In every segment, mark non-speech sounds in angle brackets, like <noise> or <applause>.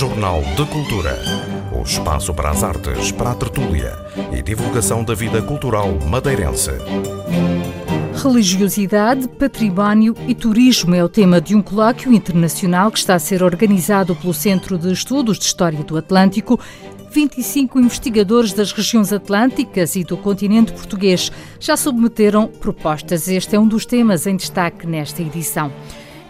Jornal de Cultura. O espaço para as artes, para a tertúlia e divulgação da vida cultural madeirense. Religiosidade, património e turismo é o tema de um colóquio internacional que está a ser organizado pelo Centro de Estudos de História do Atlântico 25 investigadores das regiões atlânticas e do continente português já submeteram propostas. Este é um dos temas em destaque nesta edição.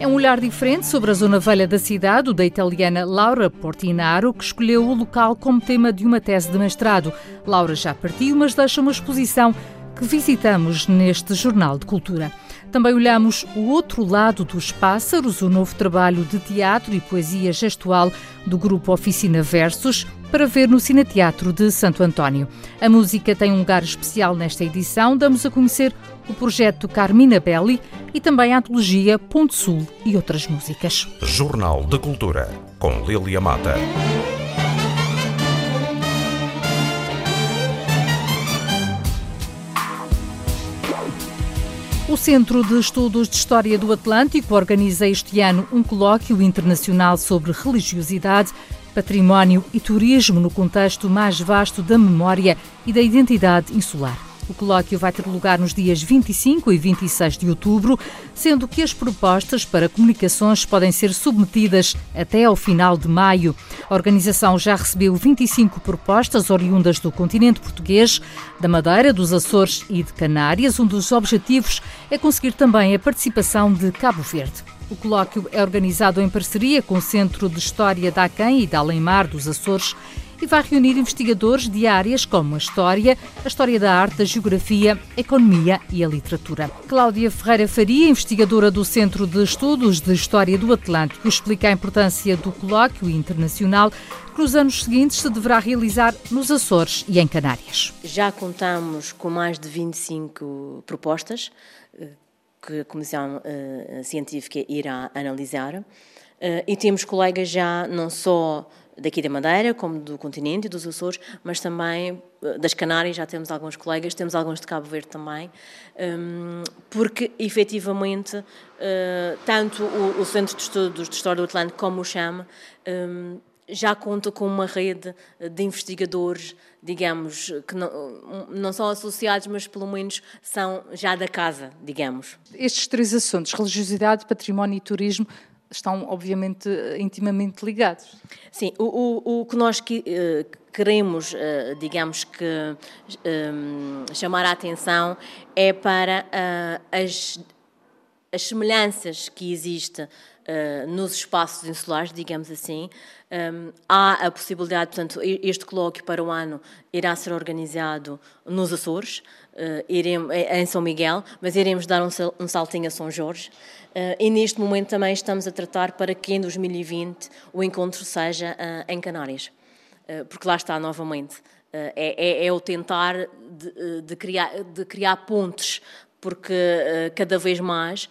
É um olhar diferente sobre a zona velha da cidade, o da italiana Laura Portinaro, que escolheu o local como tema de uma tese de mestrado. Laura já partiu, mas deixa uma exposição que visitamos neste Jornal de Cultura. Também olhamos o outro lado dos pássaros, o novo trabalho de teatro e poesia gestual do grupo Oficina Versos, para ver no Cineteatro de Santo António. A música tem um lugar especial nesta edição. Damos a conhecer o projeto Carmina Belli e também a antologia Ponte Sul e outras músicas. Jornal de Cultura, com Lilia Mata. O Centro de Estudos de História do Atlântico organiza este ano um colóquio internacional sobre religiosidade, património e turismo no contexto mais vasto da memória e da identidade insular. O colóquio vai ter lugar nos dias 25 e 26 de outubro, sendo que as propostas para comunicações podem ser submetidas até ao final de maio. A organização já recebeu 25 propostas oriundas do continente português, da Madeira, dos Açores e de Canárias. Um dos objetivos é conseguir também a participação de Cabo Verde. O colóquio é organizado em parceria com o Centro de História da Aquém e da Além-Mar dos Açores e vai reunir investigadores de áreas como a História, a História da Arte, a Geografia, a Economia e a Literatura. Cláudia Ferreira Faria, investigadora do Centro de Estudos de História do Atlântico, explica a importância do colóquio internacional que nos anos seguintes se deverá realizar nos Açores e em Canárias. Já contamos com mais de 25 propostas eh, que a Comissão uh, Científica irá analisar. Uh, e temos colegas já não só daqui da Madeira, como do continente e dos Açores, mas também eh, das Canárias, já temos alguns colegas, temos alguns de Cabo Verde também, hum, porque efetivamente eh, tanto o Centro de Estudos de História do Atlântico como o CHAM hum, já conta com uma rede de investigadores, digamos, que não, não são associados, mas pelo menos são já da casa, digamos. Estes três assuntos, religiosidade, património e turismo, estão obviamente intimamente ligados. Sim, o, o, o que nós que, uh, queremos, uh, digamos que, eh, chamar a atenção é para as, as semelhanças que existem nos espaços insulares, digamos assim. Um, há a possibilidade, portanto, este colóquio para o ano irá ser organizado nos Açores, uh, iremos, em São Miguel, mas iremos dar um, um saltinho a São Jorge. Uh, e neste momento também estamos a tratar para que em 2020 o encontro seja uh, em Canárias, uh, porque lá está novamente. É, é, é, o tentar de, de, criar, de criar pontes, porque cada vez mais,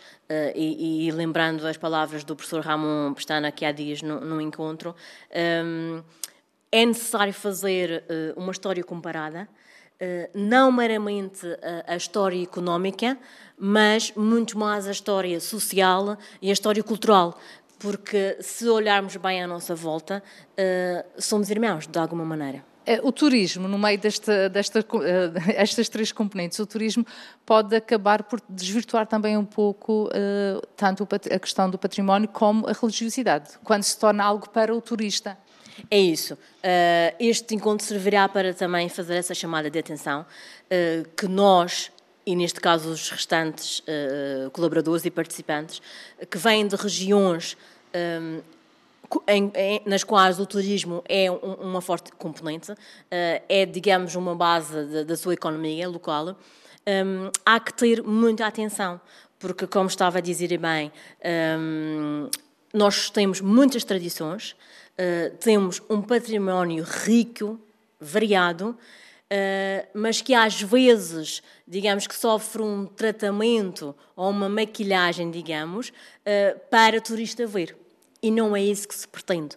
e, e, lembrando as palavras do professor Ramon Pestana aqui há dias no, no encontro, um, é necessário fazer uma história comparada, não meramente a história económica, mas muito mais a história social e a história cultural. Porque se olharmos bem à nossa volta, uh, somos irmãos, de alguma maneira. Eh, o turismo, no meio desta, desta, uh, <laughs> estas três componentes, o turismo pode acabar por desvirtuar também um pouco uh, tanto a questão do património como a religiosidade, quando se torna algo para o turista. É isso. este encontro servirá para também fazer essa chamada de atenção que nós, e neste caso os restantes colaboradores e participantes, que vêm de regiões eh, em, em, nas quais o turismo é um, uma forte componente, uh, é, digamos, uma base da sua economia local, um, há que ter muita atenção, porque, como estava a dizer bem, nós temos muitas tradições, uh, temos um património rico, variado, Uh, mas que às vezes, digamos que sofre um tratamento ou uma maquilhagem, digamos, uh, para turista ver. E não é isso que se pretende.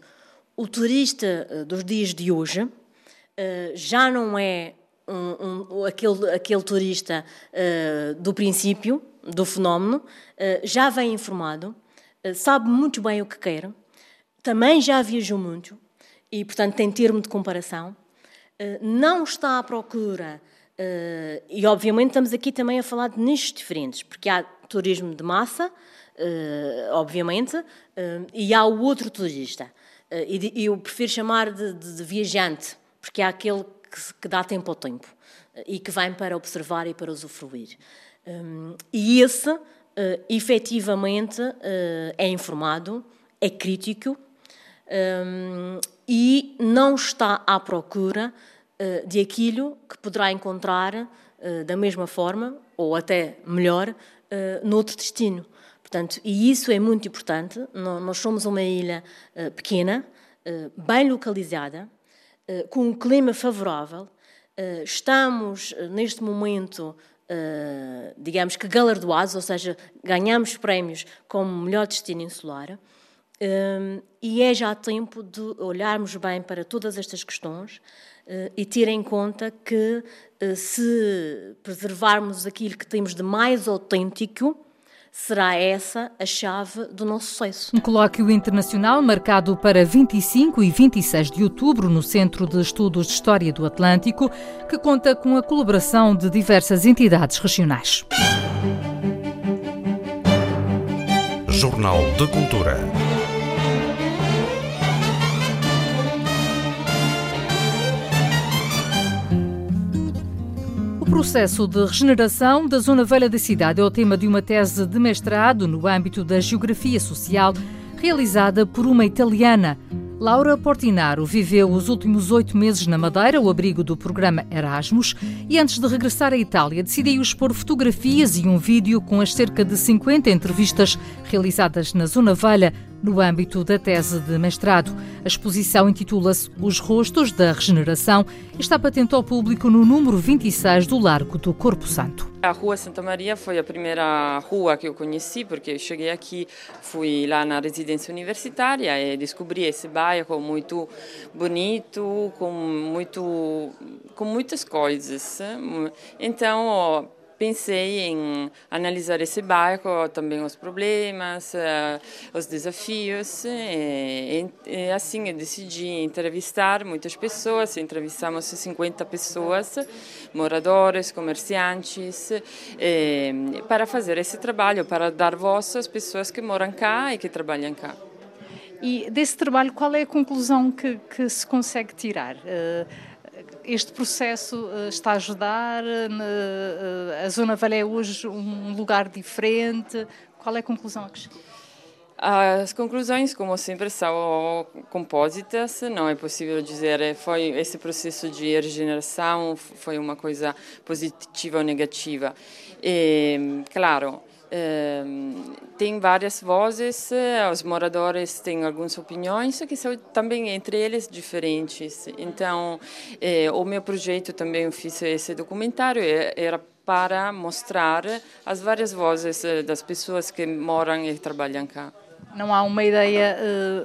O turista uh, dos dias de hoje já não é um, um, aquele, aquele turista do princípio, do fenómeno, já vem informado, sabe muito bem o que quer, também já viajou muito, e, portanto, tem termo de comparação. Não está à procura, e obviamente estamos aqui também a falar de nichos diferentes, porque há turismo de massa, obviamente, e há o outro turista. E eu prefiro chamar de, de, de viajante, porque é aquele que, que, dá tempo ao tempo e que vem para observar e para usufruir. E esse efetivamente é informado, é crítico e não está à procura de aquilo que poderá encontrar da mesma forma, ou até melhor, noutro destino. Portanto, e isso é muito importante. Nós somos uma ilha uh, pequena, bem localizada, com um clima favorável. estamos, neste momento, digamos que galardoados, ou seja, ganhamos prémios como melhor destino insular. E é já tempo de olharmos bem para todas estas questões e ter em conta que se preservarmos aquilo que temos de mais autêntico, será essa a chave do nosso sucesso. Um colóquio internacional marcado para 25 e 26 de outubro no Centro de Estudos de História do Atlântico, que conta com a colaboração de diversas entidades regionais. Jornal de Cultura. Processo de regeneração da zona velha da cidade é o tema de uma tese de mestrado no âmbito da geografia social, realizada por uma italiana. Laura Portinaro viveu os últimos oito meses na Madeira, ao abrigo do programa Erasmus, e antes de regressar à Itália, decidiu expor fotografias e um vídeo com as cerca de 50 entrevistas realizadas na Zona Velha no âmbito da tese de mestrado. A exposição intitula-se Os Rostos da Regeneração e está patente ao público no número 26 do Largo do Corpo Santo. A Rua Santa Maria foi a primeira rua que eu conheci, porque eu cheguei aqui, fui lá na residência universitária e descobri esse bairro muito bonito, com, muito, com muitas coisas. Então, pensei em analisar esse bairro, também os problemas, uh, os desafios, e, e, assim eu decidi entrevistar muitas pessoas, entrevistamos 50 pessoas, moradores, comerciantes, e, para fazer esse trabalho, para dar voz às pessoas que moram cá e que trabalham cá. E desse trabalho, qual é a conclusão que, que se consegue tirar? Uh, este processo eh, está a ajudar? Eh, a Zona Velha é hoje um lugar diferente? Qual é a conclusão a que As conclusões, como sempre, são compósitas, não é possível dizer eh, foi esse processo de regeneração foi uma coisa positiva ou negativa. E, claro, tem várias vozes, os moradores têm algumas opiniões que são também entre eles diferentes. Então, eh, o meu projeto também fiz esse documentário era para mostrar as várias vozes eh, das pessoas que moram e trabalham cá. Não há uma ideia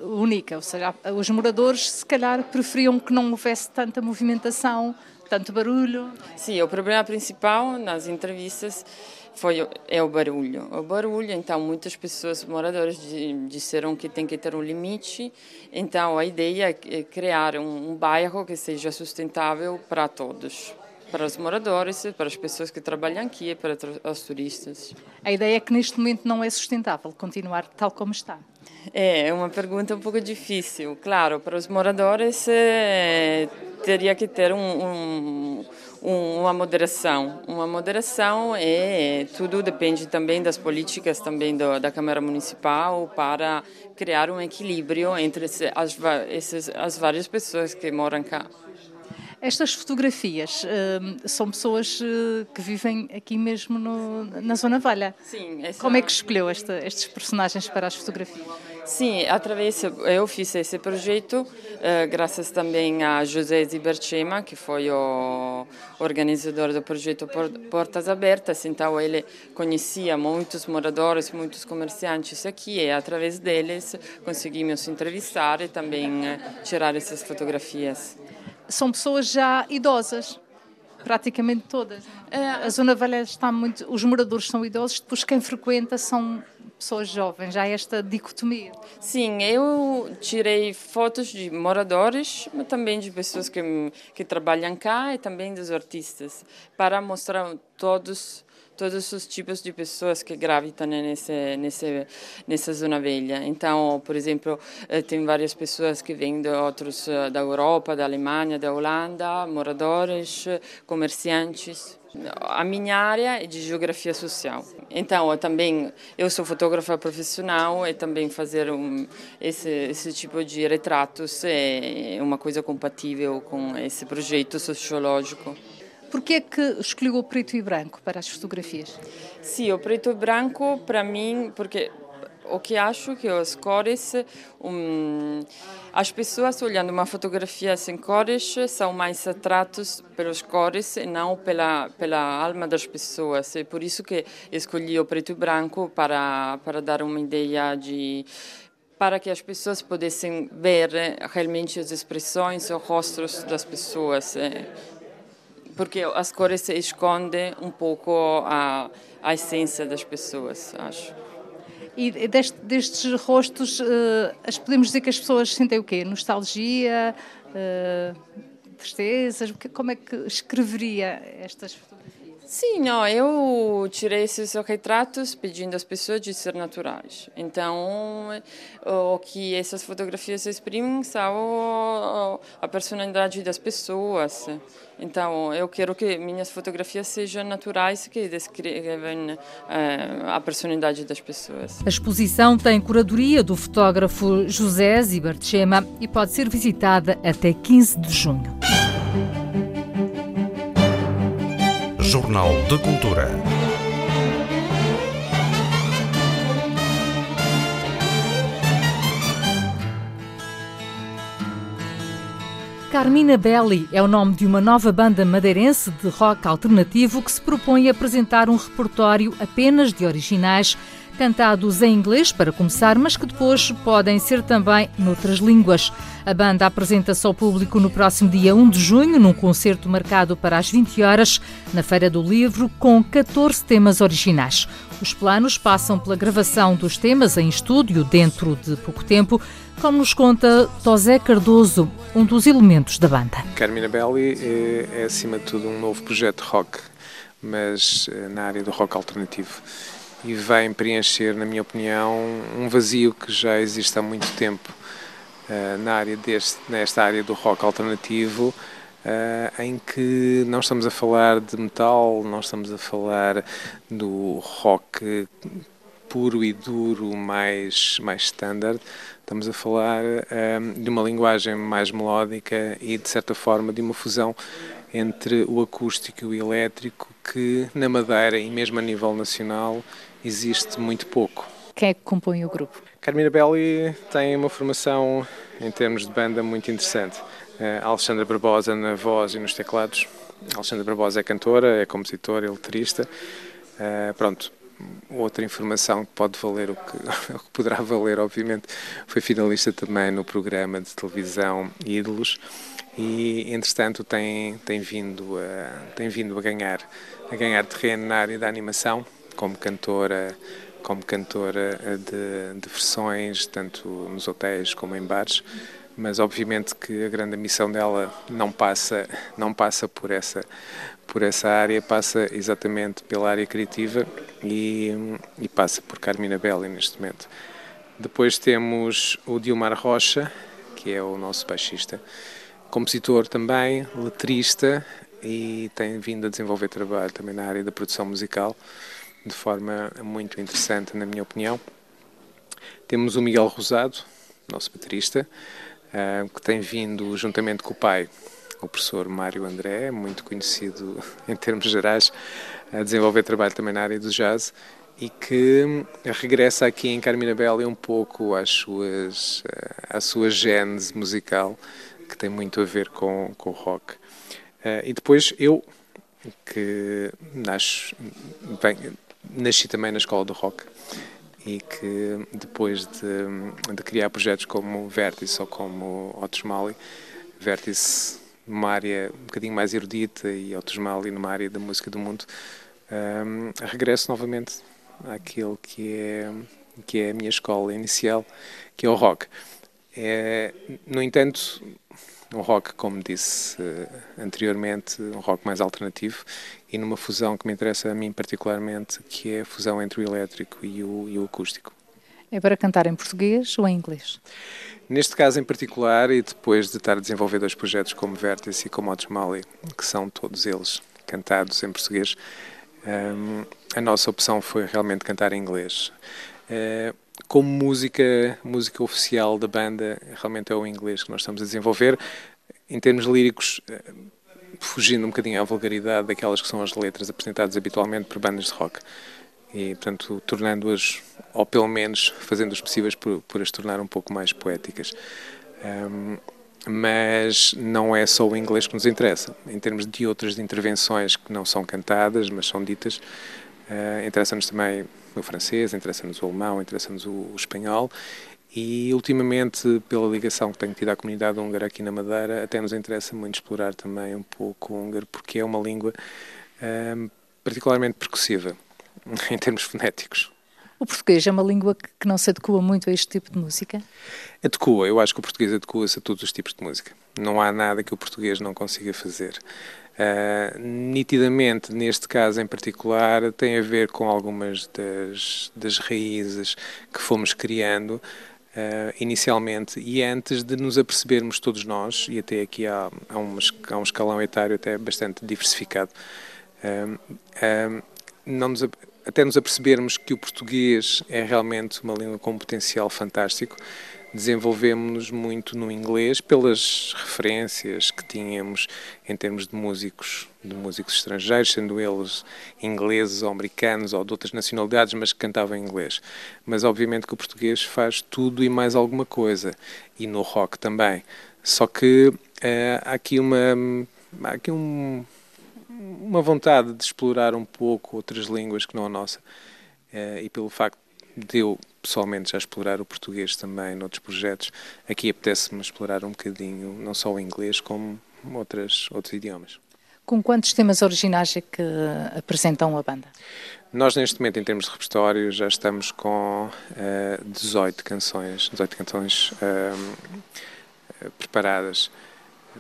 única, ou seja, os moradores se calhar preferiam que não houvesse tanta movimentação, tanto barulho. Sim, o problema principal nas entrevistas foi é o barulho. O barulho, então muitas pessoas moradores disseram que tem que ter um limite. Então a ideia é criar um, um bairro que seja sustentável para todos para os moradores, para as pessoas que trabalham aqui e para os turistas. A ideia é que neste momento não é sustentável continuar tal como está. É, é uma pergunta um pouco difícil. Claro, para os moradores é, teria que ter um, um, uma moderação. Uma moderação é tudo depende também das políticas também do, da Câmara Municipal para criar um equilíbrio entre as, as várias pessoas que moram cá. Estas fotografias uh, são pessoas uh, que vivem aqui mesmo no, na Zona Velha. Sim. Essa... Como é que escolheu esta, estes personagens para as fotografias? Sim, através eu fiz esse projeto uh, graças também a José Ziberchema, que foi o organizador do projeto Portas Abertas. Então ele conhecia muitos moradores, muitos comerciantes aqui e através deles conseguimos entrevistar e também tirar essas fotografias são pessoas já idosas, praticamente todas. É, a Zona Velha está muito. Os moradores são idosos, depois quem frequenta são pessoas jovens, já esta dicotomia. Sim, eu tirei fotos de moradores, mas também de pessoas que, que trabalham cá e também dos artistas, para mostrar todos todos os tipos de pessoas que gravitam nesse, nesse, nessa zona velha. Então, por exemplo, eh, tem várias pessoas que vêm de outros eh, da Europa, da Alemanha, da Holanda, moradores, comerciantes. A minha área é de geografia social. Então, eu também eu sou fotógrafa profissional e também fazer um, esse, esse tipo de retratos é uma coisa compatível com esse projeto sociológico. Por que é que escolheu o preto e branco para as fotografias? Sim, o preto e branco para mim, porque o que acho que as cores, um, as pessoas olhando uma fotografia sem cores são mais atratos pelas cores e não pela pela alma das pessoas. É por isso que escolhi o preto e branco para para dar uma ideia de para que as pessoas pudessem ver realmente as expressões, os rostos das pessoas. É porque as cores escondem um pouco a, a essência das pessoas, acho. E deste, destes rostos, uh, podemos dizer que as pessoas sentem o quê? Nostalgia, uh, tristezas? Como é que escreveria estas fotografias? Sim, não, eu tirei esses retratos pedindo às pessoas de ser naturais. Então, o que essas fotografias exprimem são a personalidade das pessoas. Então, eu quero que minhas fotografias sejam naturais, que descrevem eh, a personalidade das pessoas. A exposição tem curadoria do fotógrafo José Zibartchema e pode ser visitada até 15 de junho. Jornal de Cultura. Carmina Belli é o nome de uma nova banda madeirense de rock alternativo que se propõe a apresentar um repertório apenas de originais cantados em inglês para começar, mas que depois podem ser também noutras línguas. A banda apresenta-se ao público no próximo dia 1 de junho, num concerto marcado para as 20 horas, na Feira do Livro, com 14 temas originais. Os planos passam pela gravação dos temas em estúdio dentro de pouco tempo, como nos conta Tosé Cardoso, um dos elementos da banda. Carmina Belli é, é acima de tudo um novo projeto rock, mas eh, na área do rock alternativo e vem preencher, na minha opinião, um vazio que já existe há muito tempo uh, na área deste, nesta área do rock alternativo, uh, em que não estamos a falar de metal, não estamos a falar do rock puro e duro mais, mais standard, estamos a falar uh, de uma linguagem mais melódica e, de certa forma, de uma fusão entre o acústico e o elétrico que na Madeira e mesmo a nível nacional existe muito pouco. Quem é que compõe o grupo? Carmina Belli tem uma formação em termos de banda muito interessante. Uh, Alexandra Barbosa na voz e nos teclados. Alexandra Barbosa é cantora, é compositora, é letrista. Uh, pronto, outra informação que pode valer o que, <laughs> o que, poderá valer, obviamente, foi finalista também no programa de televisão Ídolos e, entretanto, tem, tem, vindo a, tem vindo a ganhar, a ganhar terreno na área da animação como cantora como cantora de, de versões tanto nos hotéis como em bares mas obviamente que a grande missão dela não passa não passa por essa por essa área passa exatamente pela área criativa e, e passa por Carmina Belli neste momento. Depois temos o Dilmar Rocha que é o nosso baixista compositor também letrista e tem vindo a desenvolver trabalho também na área da produção musical de forma muito interessante, na minha opinião. Temos o Miguel Rosado, nosso baterista, eh, que tem vindo juntamente com o pai, o professor Mário André, muito conhecido <laughs> em termos gerais, a desenvolver trabalho também na área do jazz e que regressa aqui em Carmina Belli um pouco às suas, eh, à sua gênese musical, que tem muito a ver com, com o rock. Eh, e depois eu, que nasço, bem, nasci também na escola do rock e que depois de, de criar projetos como Vértice ou como Otis Mali, Vértice numa área um bocadinho mais erudita e Otis Mali numa área da música do mundo, um, regresso novamente àquilo que é que é a minha escola inicial, que é o rock. É, no entanto, um rock, como disse uh, anteriormente, um rock mais alternativo e numa fusão que me interessa a mim particularmente, que é a fusão entre o elétrico e o, e o acústico. É para cantar em português ou em inglês? Neste caso em particular, e depois de estar a desenvolver dois projetos como Vértice e como Otis Mali, que são todos eles cantados em português, um, a nossa opção foi realmente cantar em inglês. Uh, como música, música oficial da banda, realmente é o inglês que nós estamos a desenvolver. Em termos líricos, eh, fugindo um bocadinho à vulgaridade daquelas que são as letras apresentadas habitualmente por bandas de rock. E, portanto, tornando-as, ou pelo menos fazendo as possíveis por, por as tornar um pouco mais poéticas. Um, mas não é só o inglês que nos interessa. Em termos de outras intervenções que não são cantadas, mas são ditas, uh, interessa-nos também o francês, interessa-nos o alemão, interessa-nos o, o, espanhol e ultimamente, pela ligação que tenho tido à comunidade húngara aqui na Madeira, até nos interessa muito explorar também um pouco o húngaro, porque é uma língua um, particularmente percussiva, <laughs> em termos fonéticos. O português é uma língua que não se adequa muito a este tipo de música? Adequa, eu acho que o português adequa-se a todos os tipos de música. Não há nada que o português não consiga fazer. Uh, nitidamente, neste caso em particular, tem a ver com algumas das, das raízes que fomos criando uh, inicialmente e antes de nos apercebermos todos nós, e até aqui há, há, um, há um escalão etário até bastante diversificado, uh, não nos, até nos apercebermos que o português é realmente uma língua com um potencial fantástico desenvolvemos-nos muito no inglês pelas referências que tínhamos em termos de músicos, de músicos estrangeiros, sendo eles ingleses ou americanos ou de outras nacionalidades, mas que cantavam em inglês. Mas obviamente que o português faz tudo e mais alguma coisa, e no rock também. Só que uh, há aqui uma há aqui um, uma vontade de explorar um pouco outras línguas que não a nossa. Uh, e pelo facto de eu pessoalmente já explorar o português também noutros projetos, aqui apetece-me explorar um bocadinho não só o inglês como outras, outros idiomas. Com quantos temas originais é que apresentam a banda? Nós, neste momento, em termos de repertório, já estamos com uh, eh, 18 canções, 18 canções uh, preparadas.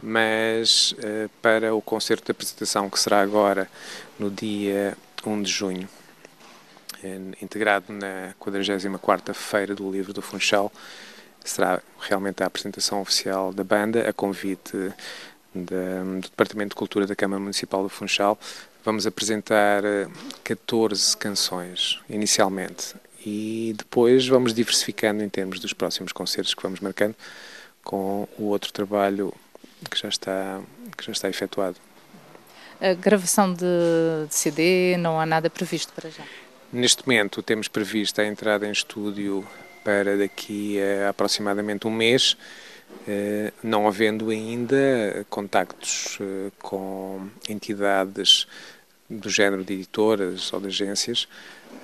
Mas uh, para o concerto de apresentação, que será agora no dia 1 de junho, integrado na 44ª Feira do Livro do Funchal. Será realmente a apresentação oficial da banda, a convite do Departamento de Cultura da Câmara Municipal do Funchal. Vamos apresentar 14 eh, canções, inicialmente, e depois vamos diversificando em termos dos próximos concertos que vamos marcando com o outro trabalho que já está, que já está efetuado. A gravação de, de CD não há nada previsto para já? Neste momento temos previsto a entrada em estúdio para daqui a aproximadamente um mês, eh, não havendo ainda contactos eh, com entidades do género de editoras ou de agências,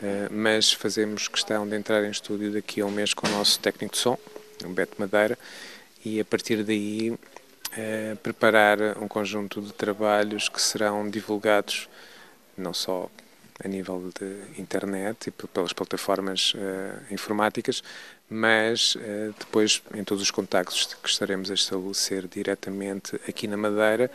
eh, mas fazemos questão de entrar em estúdio daqui a um mês com o nosso técnico de som, o Beto Madeira, e a partir daí preparar um conjunto de trabalhos que serão divulgados não só a nível de internet e pelas plataformas uh, informáticas, mas uh, depois em todos os contactos que estaremos a estabelecer diretamente aqui na Madeira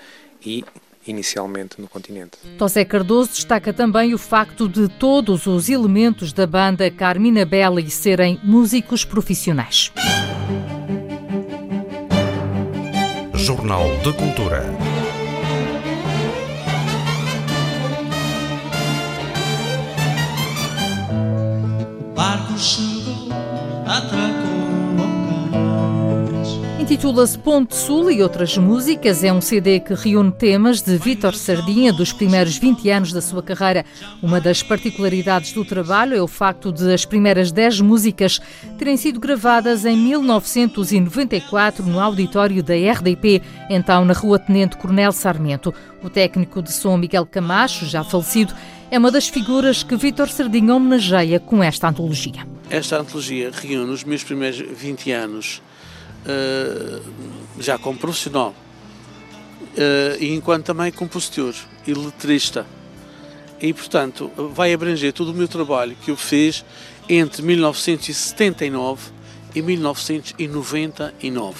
e inicialmente no continente. José Cardoso destaca também o facto de todos os elementos da banda Carmina Belli serem músicos profissionais. Jornal de Cultura. Intitula-se Ponte Sul e outras músicas. É um CD que reúne temas de Vítor Sardinha dos primeiros 20 anos da sua carreira. Uma das particularidades do trabalho é o facto de as primeiras 10 músicas terem sido gravadas em 1994 no auditório da RDP, então na Rua Tenente Coronel Sarmento. O técnico de som Miguel Camacho, já falecido, é uma das figuras que Vítor Sardinha homenageia com esta antologia. Esta antologia reúne os meus primeiros 20 anos uh, já como profissional uh, e enquanto também compositor e letrista. E, portanto, vai abranger todo o meu trabalho que eu fiz entre 1979 e 1999.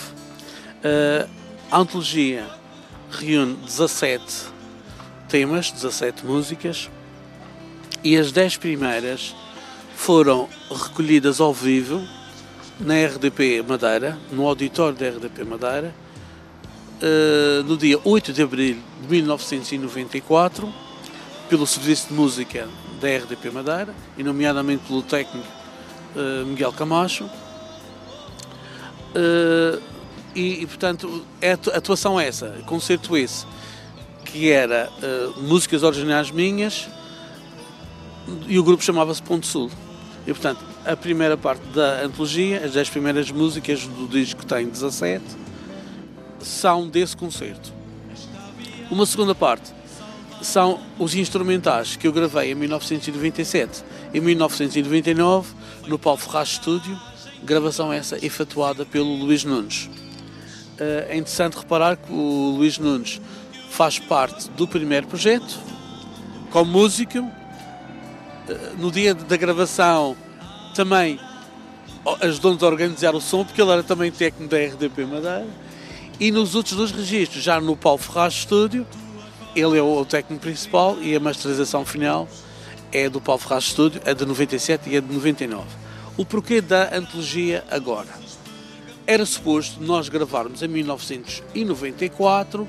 Uh, a antologia reúne 17 temas, 17 músicas, e as 10 primeiras foram recolhidas ao vivo na RDP Madeira, no auditório da RDP Madeira, uh, no dia 8 de abril de 1994, pelo Serviço de Música da RDP Madeira, e nomeadamente pelo técnico uh, Miguel Camacho. Uh, e, e, portanto, é atuação essa, concerto esse, que era músicas originais minhas, e o grupo chamava-se Ponto Sul. E, portanto, a primeira parte da antologia, as 10 primeiras músicas do disco tem 17, são desse concerto. Uma segunda parte são os instrumentais que eu gravei em 1997 e 1999 no Paulo Ferraz Studio, gravação essa efetuada pelo Luís Nunes. Eh, é interessante reparar que o Luís Nunes faz parte do primeiro projeto, como músico. No dia da gravação também ajudou-nos a organizar o som, porque ele era também técnico da RDP Madeira e nos outros dois registros, já no Paulo Ferraz Studio, ele é o técnico principal e a masterização final é do Paulo Ferraz Studio, é de 97 e é de 99. O porquê da antologia agora? Era suposto nós gravarmos em 1994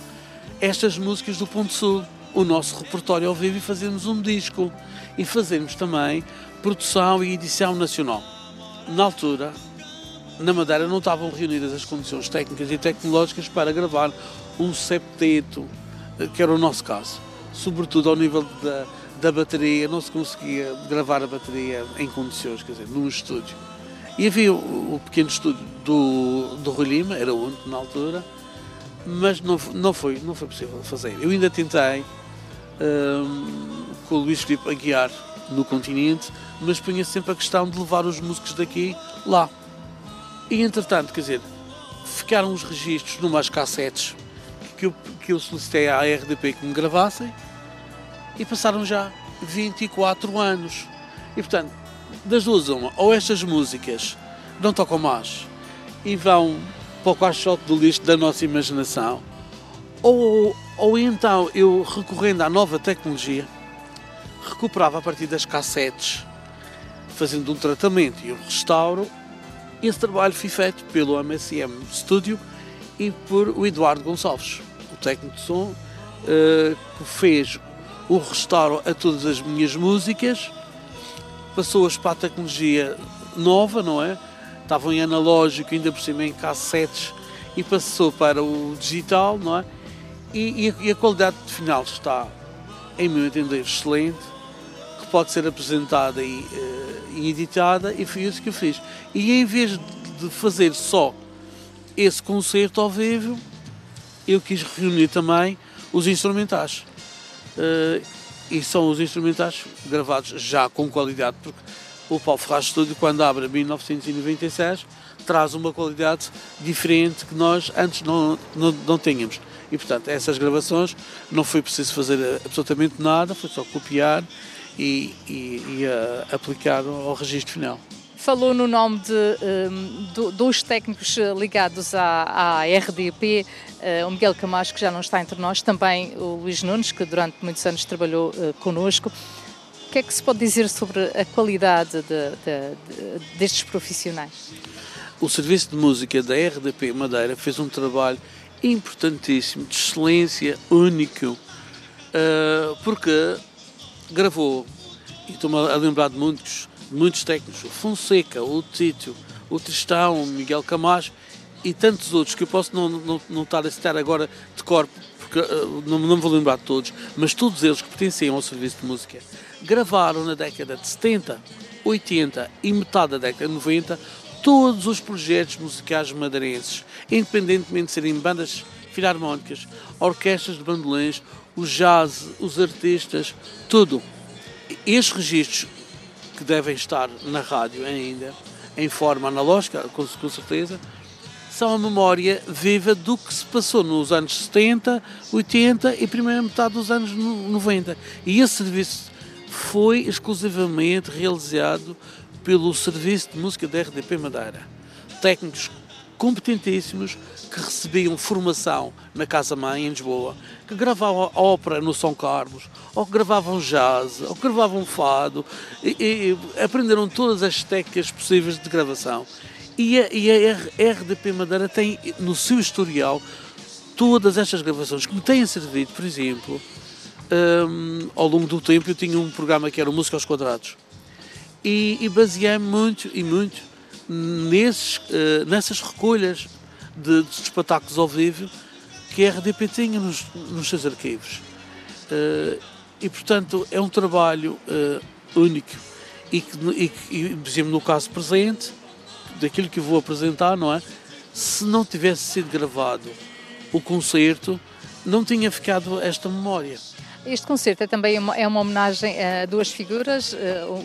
estas músicas do Ponto Sul, o nosso repertório ao vivo e fazermos um disco e fazermos também produção e edição nacional. Na altura, na Madeira não estavam reunidas as condições técnicas e tecnológicas para gravar um septeto, eh, que era o nosso caso. Sobretudo ao nível da, da bateria, não se conseguia gravar a bateria em condições, quer dizer, num estúdio. E havia o, o pequeno estúdio do, do Rui Lima, era o único na altura, mas não, não, foi, não foi possível fazer. Eu ainda tentei um, com o Luís Filipe a guiar no continente, mas punha sempre a questão de levar os músicos daqui lá. E entretanto, quer dizer, ficaram os registros numas cassetes que eu, que eu solicitei à RDP que me gravassem e passaram já 24 anos. E portanto, das duas uma, ou estas músicas não tocam mais e vão para o caixote do lixo da nossa imaginação, ou, ou então eu recorrendo à nova tecnologia, recuperava a partir das cassetes, fazendo um tratamento e um restauro, esse trabalho foi feito pelo MSM Studio e por o Eduardo Gonçalves, o técnico de som, eh, que fez o restauro a todas as minhas músicas, passou-as para a tecnologia nova, não é? Estavam em analógico, ainda por cima em cassetes, e passou para o digital, não é? E, e, a, qualidade final está, em meu entender, excelente, que pode ser apresentada e, uh, e editada, e foi isso que eu fiz. E em vez de fazer só esse concerto ao vivo, eu quis reunir também os instrumentais. Uh, e são os instrumentais gravados já com qualidade, porque o Paulo Ferraz Studio, quando abre em 1996, traz uma qualidade diferente que nós antes não, não, não tínhamos. E, portanto, essas gravações não foi preciso fazer absolutamente nada, foi só copiar e, e, e uh, aplicar ao registro final. Falou no nome de um, dois técnicos ligados à, à RDP, uh, eh, o Miguel Camacho, que já não está entre nós, também o Luís Nunes, que durante muitos anos trabalhou uh, connosco. O que é que se pode dizer sobre a qualidade de, de, de, destes profissionais? O Serviço de Música da RDP Madeira fez um trabalho importantíssimo, de excelência, único, uh, porque gravou, e estou-me a lembrar de muitos, de muitos técnicos, o Fonseca, o Tito, o Tristão, o Miguel Camacho e tantos outros que eu posso não, não, não estar a citar agora de corpo, porque uh, não, não me vou lembrar de todos, mas todos eles que pertenciam ao serviço de música gravaram na década de 70, 80 e metade da década de 90 todos os projetos musicais madeirenses, independentemente de serem bandas filarmónicas, orquestras de bandolins, o jazz, os artistas, tudo. Estes registros que devem estar na rádio ainda, em forma analógica, com, com certeza, são a memória viva do que se passou nos anos 70, 80 e primeira metade dos anos 90. E esse serviço foi exclusivamente realizado pelo Serviço de Música da RDP Madeira. Técnicos competentíssimos que recebiam formação na Casa Mãe, em Lisboa, que gravavam ópera no São Carlos, ou que gravavam jazz, ou que gravavam fado, e, e aprenderam todas as técnicas possíveis de gravação. E a, e a RDP Madeira tem no seu historial todas estas gravações que me têm servido, por exemplo, um, ao longo do tempo eu tinha um programa que era Música aos Quadrados e, e baseei-me muito e muito nesses, uh, nessas recolhas de, de espetáculos ao vivo que a RDP tinha nos, nos seus arquivos. Uh, e, portanto, é um trabalho uh, único e que, e, e, por no caso presente, daquilo que vou apresentar, não é? Se não tivesse sido gravado o concerto, não tinha ficado esta memória. Este concerto é também uma, é uma homenagem a duas figuras,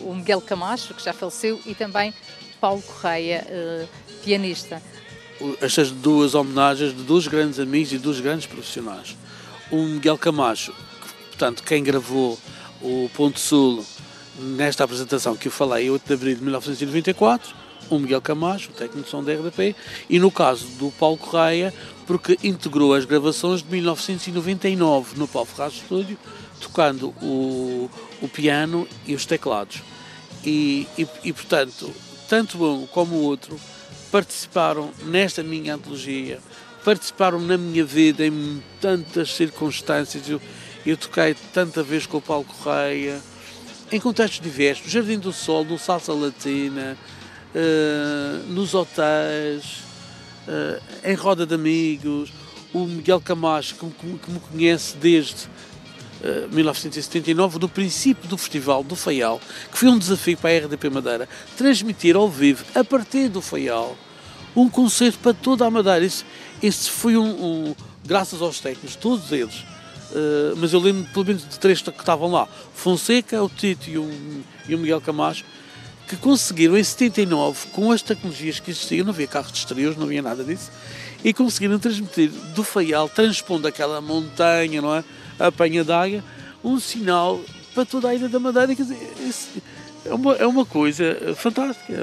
o Miguel Camacho, que já faleceu, e também Paulo Correia, uh, pianista. Estas duas homenagens de dois grandes amigos e dois grandes profissionais. O Miguel Camacho, portanto, quem gravou o Ponto Sul nesta apresentação que eu falei, 8 de abril de 1994, o Miguel Camacho, o técnico de som da RDP, e no caso do Paulo Correia, porque integrou as gravações de 1999 no Paulo Ferraz Studio, tocando o, o piano e os teclados. E, e, e, portanto, tanto um como o outro, participaram nesta minha antologia, participaram na minha vida em tantas circunstâncias. Eu, eu toquei tanta vez com o Paulo Correia, em contextos diversos, Jardim do Sol, no Salsa Latina, uh, nos hotéis, uh, em roda de amigos. O Miguel Camacho, que, que me conhece desde 1979, eh, do princípio do Festival do Faial, que foi um desafio para a RDP Madeira, transmitir ao vivo, a partir do Faial, um concerto para toda a Madeira. Isso, esse foi um, um, graças aos técnicos, todos eles, uh, mas eu lembro pelo menos de três que estavam lá: Fonseca, o Tito e o, e o Miguel Camacho, que conseguiram em 79, com as tecnologias que existiam, não havia carros de exteriores, não havia nada disso, e conseguiram transmitir do Faial, transpondo aquela montanha, não é? a apanha d'água, um sinal para toda a ilha da Madeira. Quer dizer, é uma, é uma coisa fantástica,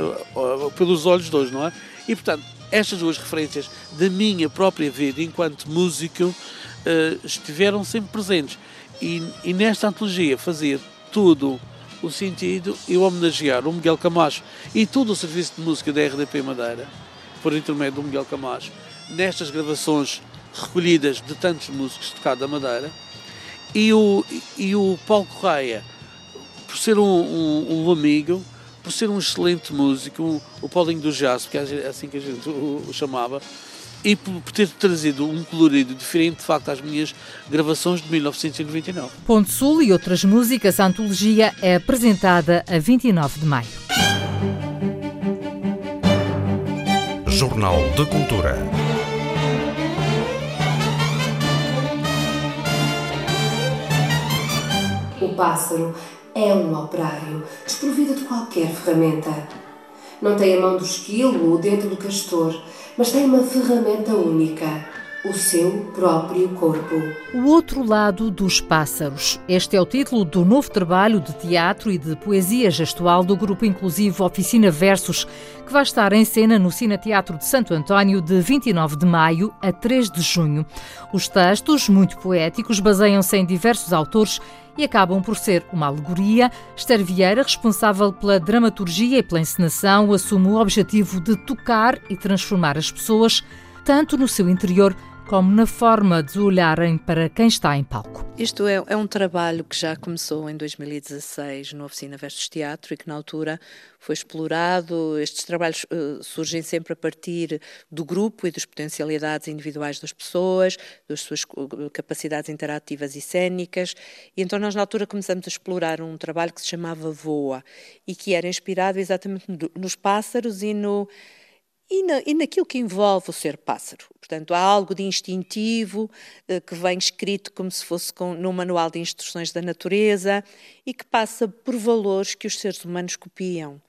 pelos olhos de hoje, não é? E portanto, estas duas referências da minha própria vida enquanto músico estiveram sempre presentes. E, e, nesta antologia fazia todo o sentido eu homenagear o Miguel Camacho e todo o serviço de música da RDP Madeira, por intermédio do Miguel Camacho, nestas gravações recolhidas de tantos músicos de cada Madeira, e o, e o Paulo Correia, por ser um, um, um amigo, por ser um excelente músico, o Paulinho do Jazz, que é assim que a gente o, o chamava, e por, ter trazido um colorido diferente, de facto, às minhas gravações de 1999. Ponto Sul e outras músicas, a antologia é apresentada a 29 de maio. Jornal de Cultura. O pássaro é um operário, desprovido de qualquer ferramenta. Não tem a mão do esquilo ou o dedo do castor, mas tem uma ferramenta única o seu próprio corpo. O outro lado dos pássaros. Este é o título do novo trabalho de teatro e de poesia gestual do grupo inclusivo Oficina Versos, que vai estar em cena no Cine Teatro de Santo António de 29 de maio a 3 de junho. Os textos, muito poéticos, baseiam-se em diversos autores e acabam por ser uma alegoria. Esther Vieira, responsável pela dramaturgia e pela encenação, assume o objetivo de tocar e transformar as pessoas, tanto no seu interior como na forma de olharem para quem está em palco. Isto é, é, um trabalho que já começou em 2016 no Oficina Versus Teatro e que na altura foi explorado. Estes trabalhos uh, surgem sempre a partir do grupo e das potencialidades individuais das pessoas, das suas capacidades interativas e cênicas. E então nós na altura começamos a explorar um trabalho que se chamava Voa e que era inspirado exatamente nos pássaros e no e, na, e naquilo que envolve o ser pássaro. Portanto, há algo de instintivo eh, que vem escrito como se fosse com, no manual de instruções da natureza e que passa por valores que os seres humanos copiam.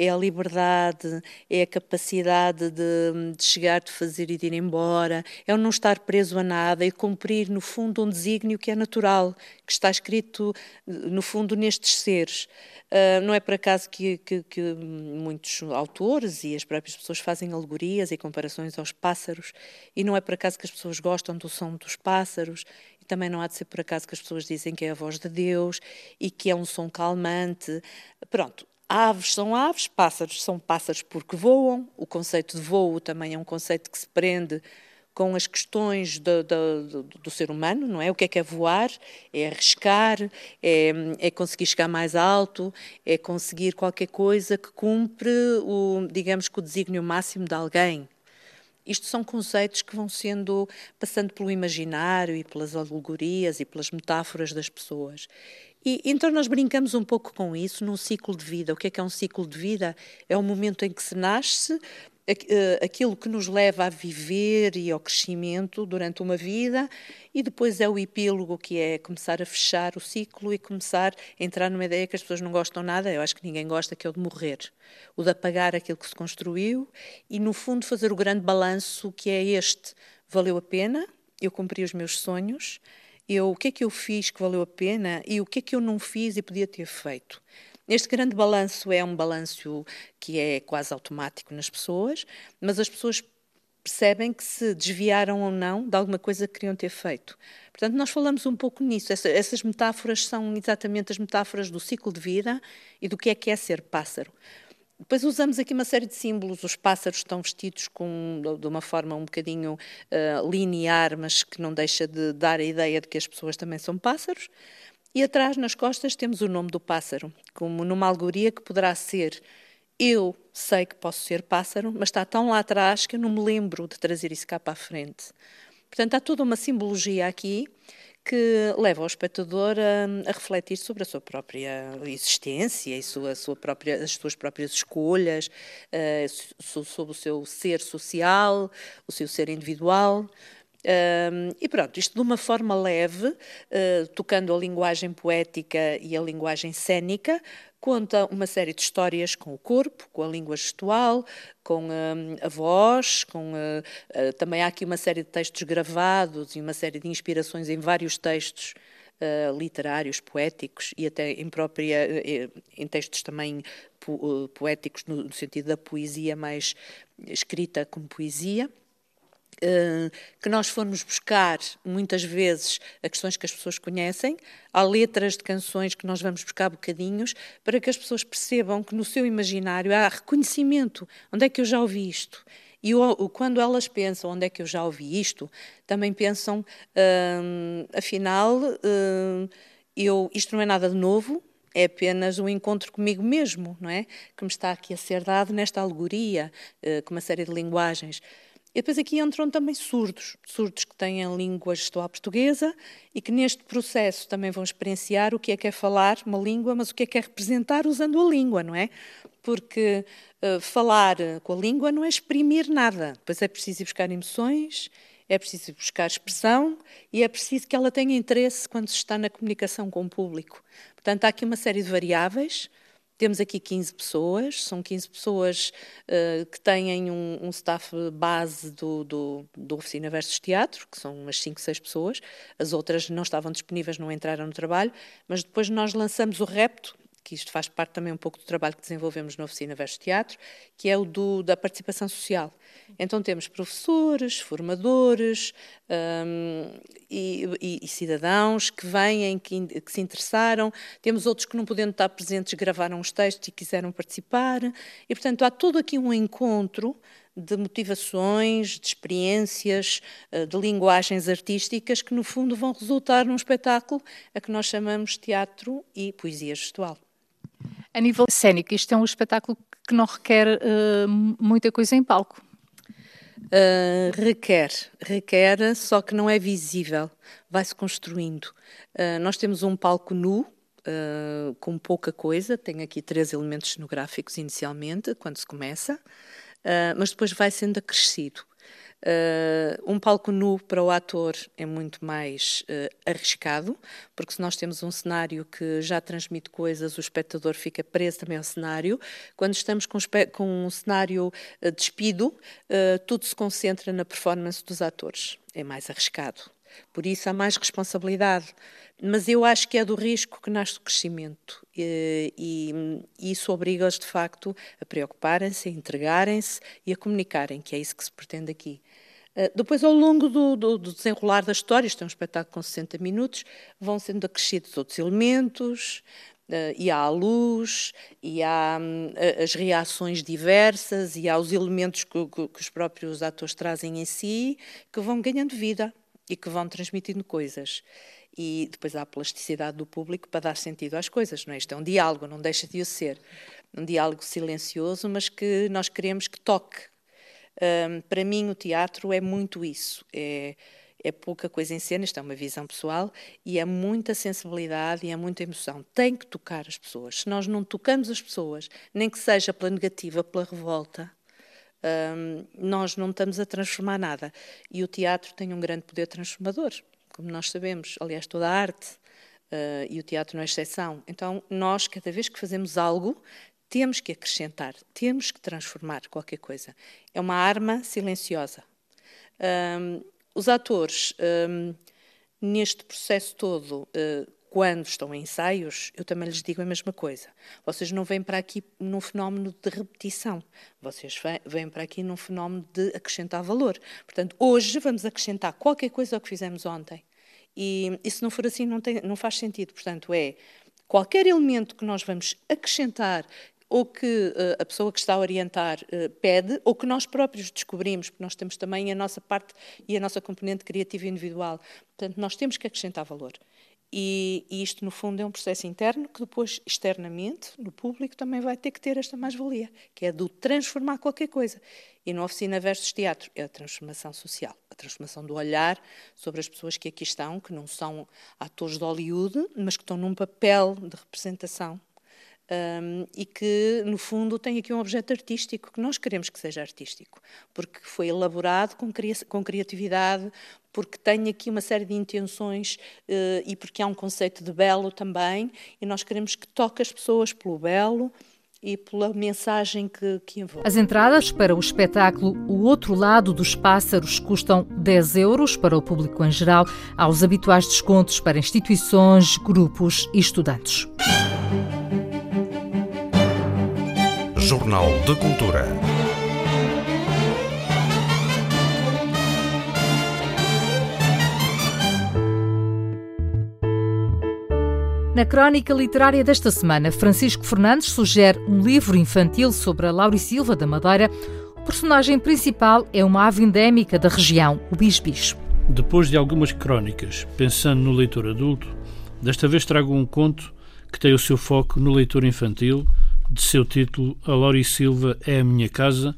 É a liberdade, é a capacidade de, de, chegar, de fazer e de ir embora, é o não estar preso a nada e cumprir, no fundo, um desígnio que é natural, que está escrito, no fundo, nestes seres. Uh, não é por acaso que, que, que, muitos autores e as próprias pessoas fazem alegorias e comparações aos pássaros, e não é por acaso que as pessoas gostam do som dos pássaros, e também não há de ser por acaso que as pessoas dizem que é a voz de Deus e que é um som calmante. Pronto, Aves são aves, pássaros são pássaros porque voam. O conceito de voo também é um conceito que se prende com as questões do, do, do, ser humano, não é? O que é que é voar? É arriscar, é, é, conseguir chegar mais alto, é conseguir qualquer coisa que cumpre o, digamos que o desígnio máximo de alguém. Isto são conceitos que vão sendo, passando pelo imaginário e pelas alegorias e pelas metáforas das pessoas. E então nós brincamos um pouco com isso num ciclo de vida. O que é que é um ciclo de vida? É o momento em que se nasce, aquilo que nos leva a viver e ao crescimento durante uma vida, e depois é o epílogo, que é começar a fechar o ciclo e começar a entrar numa ideia que as pessoas não gostam nada, eu acho que ninguém gosta, que é o de morrer, o de apagar aquilo que se construiu e, no fundo, fazer o grande balanço que é este: valeu a pena, eu cumpri os meus sonhos, eu, o que é que eu fiz que valeu a pena? E o que é que eu não fiz e podia ter feito. Este grande balanço é um balanço que é quase automático nas pessoas, mas as pessoas percebem que se desviaram ou não de alguma coisa que queriam ter feito. Portanto, nós falamos um pouco nisso. Essa, essas metáforas são exatamente as metáforas do ciclo de vida e do que é que é ser pássaro. Depois usamos aqui uma série de símbolos. Os pássaros estão vestidos com, de uma forma um bocadinho uh, linear, mas que não deixa de dar a ideia de que as pessoas também são pássaros. E atrás, nas costas, temos o nome do pássaro, como numa alegoria que poderá ser eu sei que posso ser pássaro, mas está tão lá atrás que eu não me lembro de trazer isso cá para a frente. Portanto, há toda uma simbologia aqui que leva o espectador a, a, refletir sobre a sua própria existência e sua, sua própria, as suas próprias escolhas, uh, sobre o seu ser social, o seu ser individual. Um, e pronto, isto de uma forma leve, uh, tocando a linguagem poética e a linguagem cênica, conta uma série de histórias com o corpo, com a língua gestual, com a voz, com uh, uh, também há aqui uma série de textos gravados e uma série de inspirações em vários textos uh, literários, poéticos e até em própria em textos também poéticos no, no sentido da poesia mais escrita como poesia. Eh, que nós formos buscar muitas vezes a questões que as pessoas conhecem, há letras de canções que nós vamos buscar bocadinhos para que as pessoas percebam que no seu imaginário há reconhecimento. Onde é que eu já ouvi isto? E quando elas pensam onde é que eu já ouvi isto, também pensam, hum, afinal, hum, eu, isto não é nada de novo, é apenas um encontro comigo mesmo, não é? Que me está aqui a ser dado nesta alegoria, com uma série de linguagens. E depois aqui entram também surdos, surdos que têm a língua gestual portuguesa e que neste processo também vão experienciar o que é que é falar uma língua, mas o que é que é representar usando a língua, não é? Porque uh, falar com a língua não é exprimir nada, pois é preciso buscar emoções, é preciso buscar expressão e é preciso que ela tenha interesse quando se está na comunicação com o público. Portanto, há aqui uma série de variáveis temos aqui 15 pessoas, são 15 pessoas uh, que têm um, um, staff base do, do, do Oficina Versus Teatro, que são umas 5, 6 pessoas. As outras não estavam disponíveis, não entraram no trabalho, mas depois nós lançamos o repto, que isto faz parte também um pouco do trabalho que desenvolvemos na Oficina Versus Teatro, que é o do, da participação social. Então temos professores, formadores um, e, e, e, cidadãos que vêm, que, que, se interessaram. Temos outros que não podendo estar presentes gravaram os textos e quiseram participar. E, portanto, há todo aqui um encontro de motivações, de experiências, eh, de linguagens artísticas que, no fundo, vão resultar num espetáculo a que nós chamamos teatro e poesia gestual. A nível cênico, isto é um espetáculo que não requer uh, muita coisa em palco. Uh, requer, requer, só que não é visível, vai-se construindo. Uh, nós temos um palco nu, uh, com pouca coisa, tem aqui três elementos cenográficos inicialmente, quando se começa, mas depois vai sendo acrescido. Uh, um palco nu para o ator é muito mais uh, arriscado, porque se nós temos um cenário que já transmite coisas, o espectador fica preso também ao cenário. Quando estamos com, com um cenário uh, despido, tudo se concentra na performance dos atores. É mais arriscado. Por isso há mais responsabilidade. Mas eu acho que é do risco que nasce o crescimento. E, e, isso obriga-os, de facto, a preocuparem-se, a entregarem-se e a comunicarem, que é isso que se pretende aqui. Eh, depois, ao longo do, do, do, desenrolar da história, isto é um espetáculo com 60 minutos, vão sendo acrescidos outros elementos, uh, e há a luz, e há um, as reações diversas, e há os elementos que, que, que os próprios atores trazem em si, que vão ganhando vida e que vão transmitindo coisas e depois há a plasticidade do público para dar sentido às coisas, não é? Isto é um diálogo, não deixa de o ser. Um diálogo silencioso, mas que nós queremos que toque. Um, para mim, o teatro é muito isso. É, é pouca coisa em cena, isto é uma visão pessoal, e é muita sensibilidade e é muita emoção. Tem que tocar as pessoas. Se nós não tocamos as pessoas, nem que seja pela negativa, pela revolta, um, nós não estamos a transformar nada. E o teatro tem um grande poder transformador como nós sabemos, aliás, toda a arte uh, e o teatro não é exceção. Então, nós, cada vez que fazemos algo, temos que acrescentar, temos que transformar qualquer coisa. É uma arma silenciosa. Um, os atores, um, neste processo todo, uh, quando estão em ensaios, eu também lhes digo a mesma coisa. Vocês não vêm para aqui num fenómeno de repetição, vocês vêm para aqui num fenómeno de acrescentar valor. Portanto, hoje vamos acrescentar qualquer coisa ao que fizemos ontem. E, e se não for assim, não, tem, não faz sentido. Portanto, é qualquer elemento que nós vamos acrescentar ou que uh, a pessoa que está a orientar uh, pede, ou que nós próprios descobrimos, porque nós temos também a nossa parte e a nossa componente criativa individual. Portanto, nós temos que acrescentar valor. E, e, isto, no fundo, é um processo interno que depois, externamente, no público, também vai ter que ter esta mais-valia, que é do transformar qualquer coisa. E no Oficina versus Teatro é a transformação social, a transformação do olhar sobre as pessoas que aqui estão, que não são atores de Hollywood, mas que estão num papel de representação um, e que, no fundo, tem aqui um objeto artístico que nós queremos que seja artístico, porque foi elaborado com, com criatividade, porque tem aqui uma série de intenções uh, e porque há um conceito de belo também, e nós queremos que toque as pessoas pelo belo e pela mensagem que, que envolve. As entradas para o espetáculo O Outro Lado dos Pássaros custam 10 euros para o público em geral, aos habituais descontos para instituições, grupos e estudantes. Jornal de Cultura. Na crónica literária desta semana, Francisco Fernandes sugere um livro infantil sobre a Laurisilva da Madeira. O personagem principal é uma ave endémica da região, o bisbicho. Depois de algumas crónicas, pensando no leitor adulto, desta vez trago um conto que tem o seu foco no leitor infantil de seu título A Lauri Silva é a Minha Casa,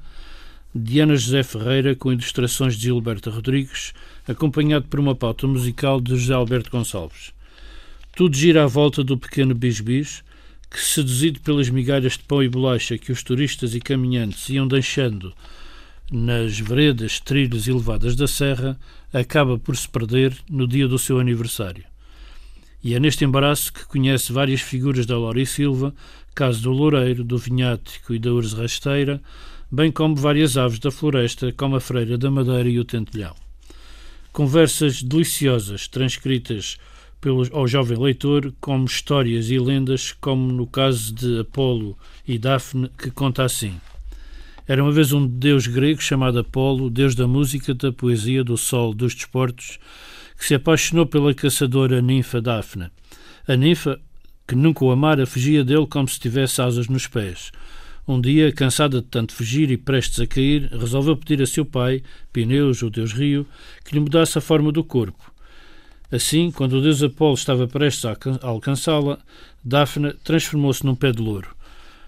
de Ana José Ferreira, com ilustrações de Gilberto Rodrigues, acompanhado por uma pauta musical de José Alberto Gonçalves. Tudo gira à volta do pequeno Bisbis, que, seduzido pelas migalhas de pão e bolacha que os turistas e caminhantes iam deixando nas veredas, trilhos e levadas da serra, acaba por se perder no dia do seu aniversário. E é neste embaraço que conhece várias figuras da Laura Silva, caso do loureiro, do vinhático e da urze rasteira, bem como várias aves da floresta, como a freira da madeira e o tentelhão. Conversas deliciosas transcritas pelo, ao jovem leitor como histórias e lendas, como no caso de Apolo e Daphne, que conta assim. Era uma vez um deus grego chamado Apolo, deus da música, da poesia, do sol, dos desportos, que se apaixonou pela caçadora ninfa Daphne. A ninfa, que nunca o amara, fugia dele como se tivesse asas nos pés. Um dia, cansada de tanto fugir e prestes a cair, resolveu pedir a seu pai, Pineus, o deus Rio, que lhe mudasse a forma do corpo. Assim, quando o deus Apolo estava prestes a alcançá-la, Daphne transformou-se num pé de louro.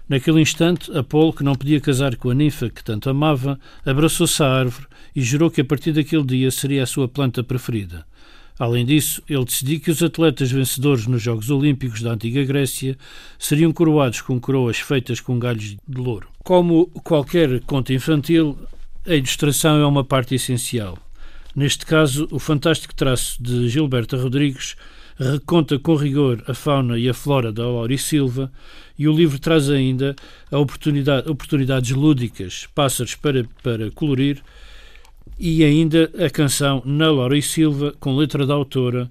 Naquele instante, Apolo, que não podia casar com a ninfa que tanto amava, abraçou-se à árvore e jurou que a partir daquele dia seria a sua planta preferida. Além disso, ele decidiu que os atletas vencedores nos Jogos Olímpicos da antiga Grécia seriam coroados com coroas feitas com galhos de louro. Como qualquer conto infantil, a ilustração é uma parte essencial. Neste caso, o fantástico traço de Gilberta Rodrigues reconta com rigor a fauna e a flora da Laura Silva e o livro traz ainda oportunidade, oportunidades lúdicas, pássaros para, para colorir e ainda a canção Na Laura Silva, com letra da autora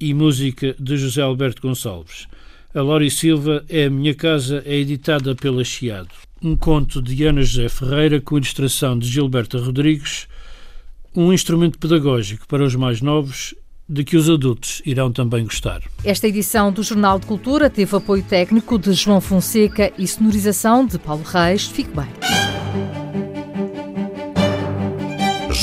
e música de José Alberto Gonçalves. A Laura Silva é a Minha Casa, é editada pela Chiado. Um conto de Ana José Ferreira com ilustração de Gilberta Rodrigues, um instrumento pedagógico para os mais novos de que os adultos irão também gostar. Esta edição do Jornal de Cultura teve apoio técnico de João Fonseca e sonorização de Paulo Reis. Fique bem.